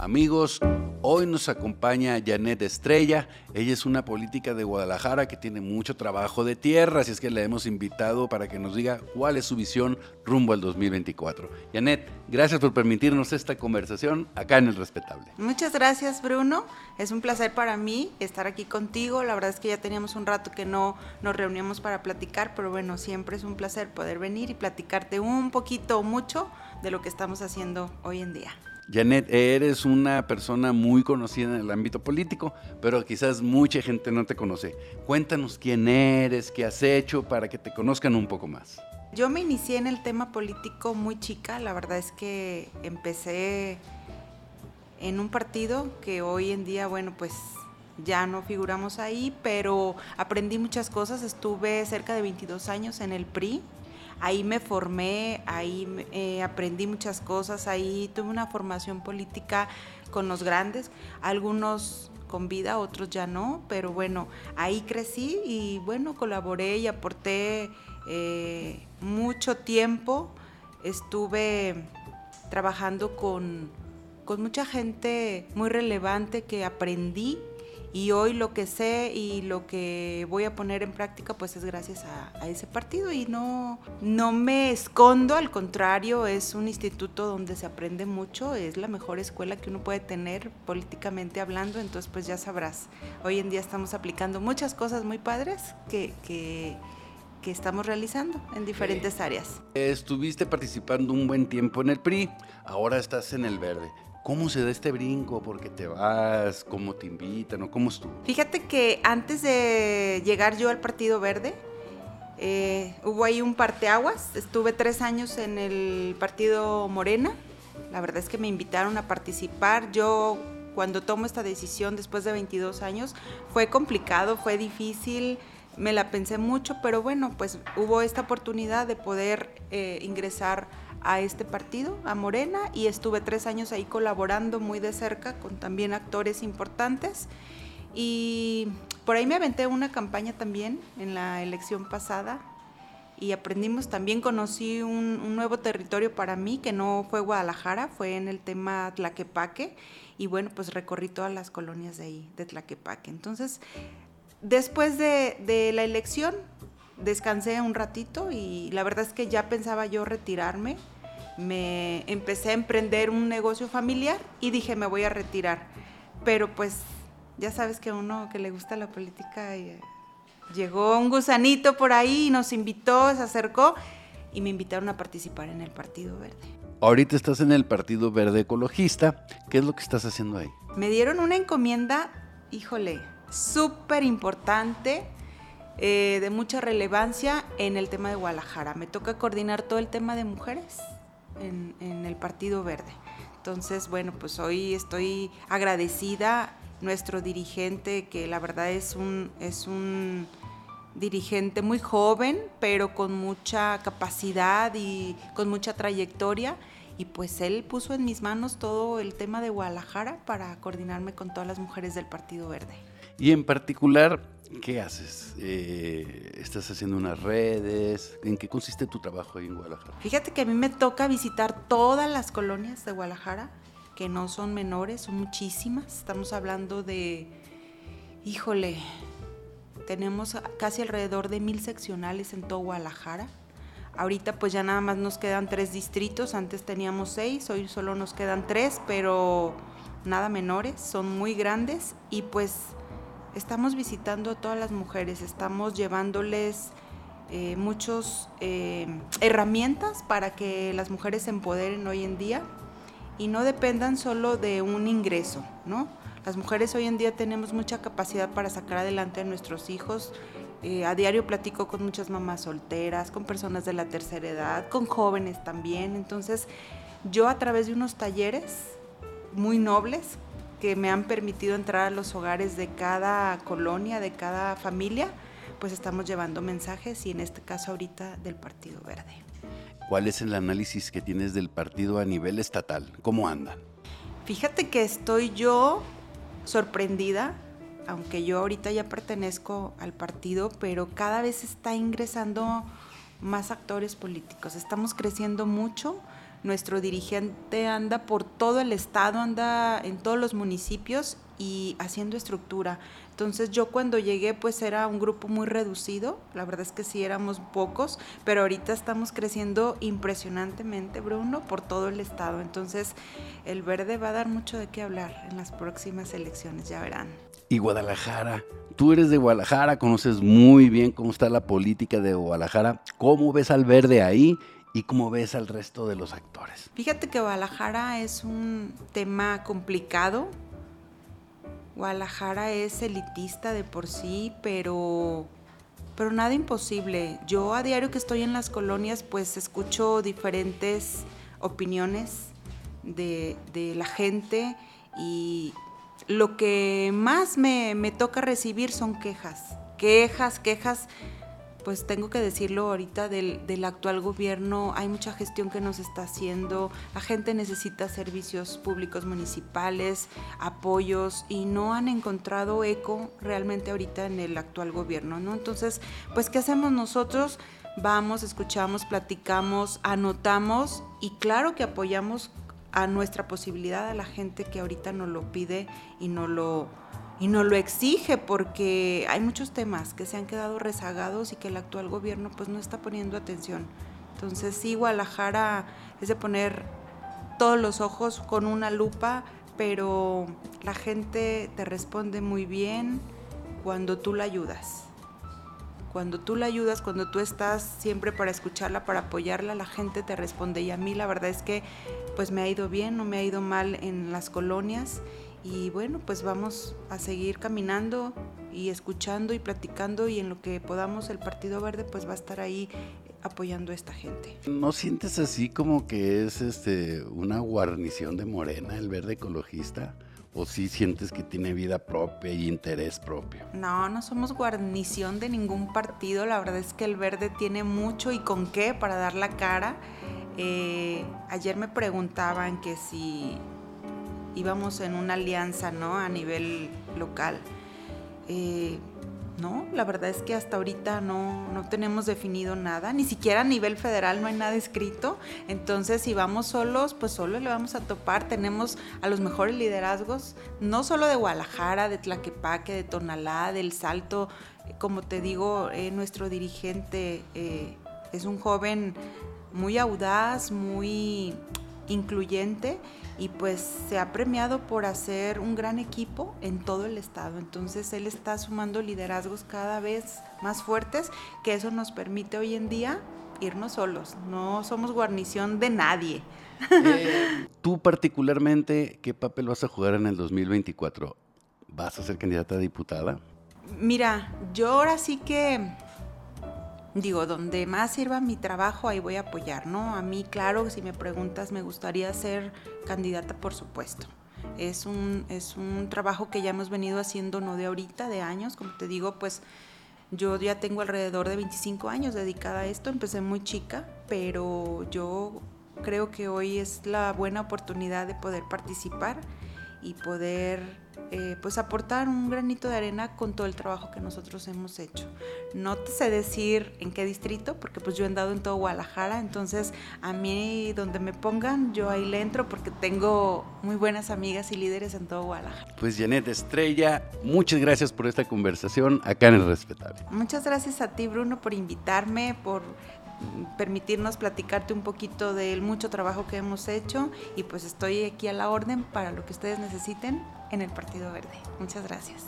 Amigos, hoy nos acompaña Janet Estrella. Ella es una política de Guadalajara que tiene mucho trabajo de tierra, así es que la hemos invitado para que nos diga cuál es su visión rumbo al 2024. Janet, gracias por permitirnos esta conversación acá en El Respetable. Muchas gracias, Bruno. Es un placer para mí estar aquí contigo. La verdad es que ya teníamos un rato que no nos reuníamos para platicar, pero bueno, siempre es un placer poder venir y platicarte un poquito o mucho de lo que estamos haciendo hoy en día. Janet, eres una persona muy conocida en el ámbito político, pero quizás mucha gente no te conoce. Cuéntanos quién eres, qué has hecho para que te conozcan un poco más. Yo me inicié en el tema político muy chica, la verdad es que empecé en un partido que hoy en día, bueno, pues ya no figuramos ahí, pero aprendí muchas cosas, estuve cerca de 22 años en el PRI, ahí me formé, ahí eh, aprendí muchas cosas, ahí tuve una formación política con los grandes, algunos con vida, otros ya no, pero bueno, ahí crecí y bueno, colaboré y aporté eh, mucho tiempo, estuve trabajando con, con mucha gente muy relevante que aprendí y hoy lo que sé y lo que voy a poner en práctica pues es gracias a, ese partido y no, no me escondo, al contrario, es un instituto donde se aprende mucho, es la mejor escuela que uno puede tener políticamente hablando, entonces pues ya sabrás, hoy en día estamos aplicando muchas cosas muy padres que, que que estamos realizando en diferentes áreas. Estuviste participando un buen tiempo en el PRI, ahora estás en el verde. ¿Cómo se da este brinco? ¿Por qué te vas? ¿Cómo te invitan? ¿O cómo estuvo? Fíjate que antes de llegar yo al Partido Verde, eh, hubo ahí un parteaguas. Estuve tres años en el Partido Morena. La verdad es que me invitaron a participar. Yo, cuando tomo esta decisión después de 22 años, fue complicado, fue difícil. Me la pensé mucho, pero bueno, pues hubo esta oportunidad de poder eh, ingresar a este partido, a Morena, y estuve tres años ahí colaborando muy de cerca con también actores importantes. Y por ahí me aventé una campaña también en la elección pasada y aprendimos, también conocí un, nuevo territorio para mí, que no fue Guadalajara, fue en el tema Tlaquepaque, y bueno, pues recorrí todas las colonias de ahí, de Tlaquepaque. Entonces, después de, de la elección, descansé un ratito y la verdad es que ya pensaba yo retirarme. Me empecé a emprender un negocio familiar y dije, me voy a retirar. Pero pues ya sabes que a uno que le gusta la política eh, llegó un gusanito por ahí y nos invitó, se acercó y me invitaron a participar en el Partido Verde. Ahorita estás en el Partido Verde Ecologista. ¿Qué es lo que estás haciendo ahí? Me dieron una encomienda, híjole, súper importante eh, de mucha relevancia en el tema de Guadalajara. Me toca coordinar todo el tema de mujeres en, el Partido Verde. Entonces, bueno, pues hoy estoy agradecida nuestro dirigente, que la verdad es un, es un dirigente muy joven, pero con mucha capacidad y con mucha trayectoria. Y pues él puso en mis manos todo el tema de Guadalajara para coordinarme con todas las mujeres del Partido Verde. Y en particular, ¿qué haces? Eh, ¿Estás haciendo unas redes? ¿En qué consiste tu trabajo ahí en Guadalajara? Fíjate que a mí me toca visitar todas las colonias de Guadalajara, que no son menores, son muchísimas. Estamos hablando de, híjole, tenemos casi alrededor de mil seccionales en todo Guadalajara. Ahorita pues ya nada más nos quedan tres distritos, antes teníamos seis, hoy solo nos quedan tres, pero nada menores, son muy grandes y pues estamos visitando a todas las mujeres, estamos llevándoles eh, muchas eh, herramientas para que las mujeres se empoderen hoy en día y no dependan solo de un ingreso, ¿no? Las mujeres hoy en día tenemos mucha capacidad para sacar adelante a nuestros hijos. Eh, a diario platico con muchas mamás solteras, con personas de la tercera edad, con jóvenes también. Entonces, yo a través de unos talleres muy nobles que me han permitido entrar a los hogares de cada colonia, de cada familia, pues estamos llevando mensajes y en este caso ahorita del Partido Verde. ¿Cuál es el análisis que tienes del partido a nivel estatal? ¿Cómo andan? Fíjate que estoy yo sorprendida, aunque yo ahorita ya pertenezco al partido, pero cada vez está ingresando más actores políticos. Estamos creciendo mucho nuestro dirigente anda por todo el estado, anda en todos los municipios y haciendo estructura. Entonces yo cuando llegué pues era un grupo muy reducido, la verdad es que sí éramos pocos, pero ahorita estamos creciendo impresionantemente, Bruno, por todo el estado. Entonces el verde va a dar mucho de qué hablar en las próximas elecciones, ya verán. Y Guadalajara, tú eres de Guadalajara, conoces muy bien cómo está la política de Guadalajara, ¿cómo ves al verde ahí? ¿Y cómo ves al resto de los actores? Fíjate que Guadalajara es un tema complicado, Guadalajara es elitista de por sí, pero, pero nada imposible. Yo a diario que estoy en las colonias, pues escucho diferentes opiniones de, de la gente y lo que más me, me toca recibir son quejas. Quejas, quejas pues tengo que decirlo ahorita del, del, actual gobierno, hay mucha gestión que nos está haciendo, la gente necesita servicios públicos municipales, apoyos y no han encontrado eco realmente ahorita en el actual gobierno, ¿no? Entonces, pues, ¿qué hacemos nosotros? Vamos, escuchamos, platicamos, anotamos y claro que apoyamos a nuestra posibilidad a la gente que ahorita nos lo pide y no lo y nos lo exige porque hay muchos temas que se han quedado rezagados y que el actual gobierno pues no está poniendo atención. Entonces sí, Guadalajara es de poner todos los ojos con una lupa, pero la gente te responde muy bien cuando tú la ayudas. Cuando tú la ayudas, cuando tú estás siempre para escucharla, para apoyarla, la gente te responde. Y a mí la verdad es que pues me ha ido bien, no me ha ido mal en las colonias y bueno, pues vamos a seguir caminando y escuchando y platicando y en lo que podamos el Partido Verde pues va a estar ahí apoyando a esta gente. ¿No sientes así como que es este una guarnición de Morena el verde ecologista? ¿O sí sientes que tiene vida propia y interés propio? No, no somos guarnición de ningún partido. La verdad es que el verde tiene mucho y con qué para dar la cara. Eh, ayer me preguntaban que si íbamos en una alianza, ¿no? A nivel local. Eh, no, la verdad es que hasta ahorita no, no, tenemos definido nada, ni siquiera a nivel federal no hay nada escrito. Entonces, si vamos solos, pues solo le vamos a topar. Tenemos a los mejores liderazgos, no solo de Guadalajara, de Tlaquepaque, de Tonalá, del Salto. Como te digo, eh, nuestro dirigente eh, es un joven muy audaz, muy incluyente y pues se ha premiado por hacer un gran equipo en todo el estado. Entonces él está sumando liderazgos cada vez más fuertes, que eso nos permite hoy en día irnos solos, no somos guarnición de nadie. Eh, tú particularmente, ¿qué papel vas a jugar en el 2024? ¿Vas a ser candidata a diputada? Mira, yo ahora sí que digo, donde más sirva mi trabajo, ahí voy a apoyar, ¿no? A mí, claro, si me preguntas, me gustaría ser candidata, por supuesto. Es un, es un trabajo que ya hemos venido haciendo no de ahorita, de años, como te digo, pues yo ya tengo alrededor de 25 años dedicada a esto, empecé muy chica, pero yo creo que hoy es la buena oportunidad de poder participar y poder eh, pues aportar un granito de arena con todo el trabajo que nosotros hemos hecho. No te sé decir en qué distrito, porque pues yo he andado en todo Guadalajara, entonces a mí donde me pongan, yo ahí le entro porque tengo muy buenas amigas y líderes en todo Guadalajara. Pues Janet Estrella, muchas gracias por esta conversación acá en El Respetable. Muchas gracias a ti Bruno por invitarme, por permitirnos platicarte un poquito del mucho trabajo que hemos hecho y pues estoy aquí a la orden para lo que ustedes necesiten en el Partido Verde. Muchas gracias.